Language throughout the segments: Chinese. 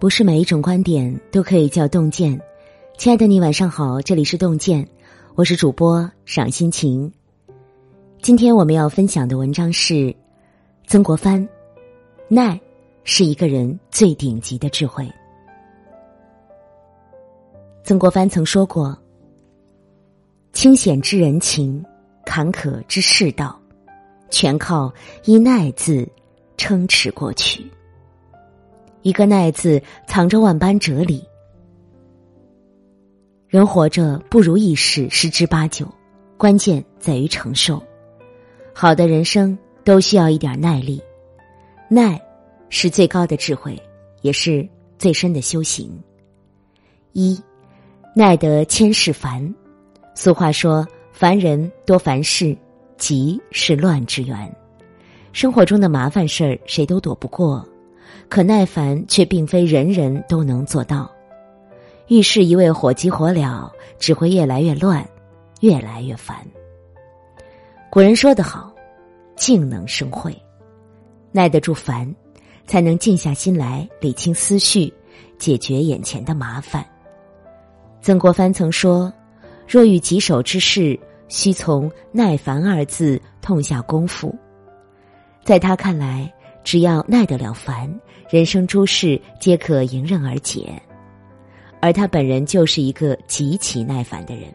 不是每一种观点都可以叫洞见。亲爱的你，晚上好，这里是洞见，我是主播赏心情。今天我们要分享的文章是曾国藩，耐是一个人最顶级的智慧。曾国藩曾说过：“清险之人情，坎坷之世道，全靠一耐字撑持过去。”一个“耐”字藏着万般哲理。人活着不如意事十之八九，关键在于承受。好的人生都需要一点耐力，耐是最高的智慧，也是最深的修行。一，耐得千事烦。俗话说：“烦人多烦事，急是乱之源。”生活中的麻烦事儿，谁都躲不过。可耐烦却并非人人都能做到，遇事一味火急火燎，只会越来越乱，越来越烦。古人说得好：“静能生慧，耐得住烦，才能静下心来理清思绪，解决眼前的麻烦。”曾国藩曾说：“若遇棘手之事，须从耐烦二字痛下功夫。”在他看来。只要耐得了烦，人生诸事皆可迎刃而解。而他本人就是一个极其耐烦的人，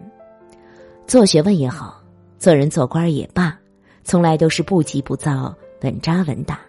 做学问也好，做人做官也罢，从来都是不急不躁、稳扎稳打。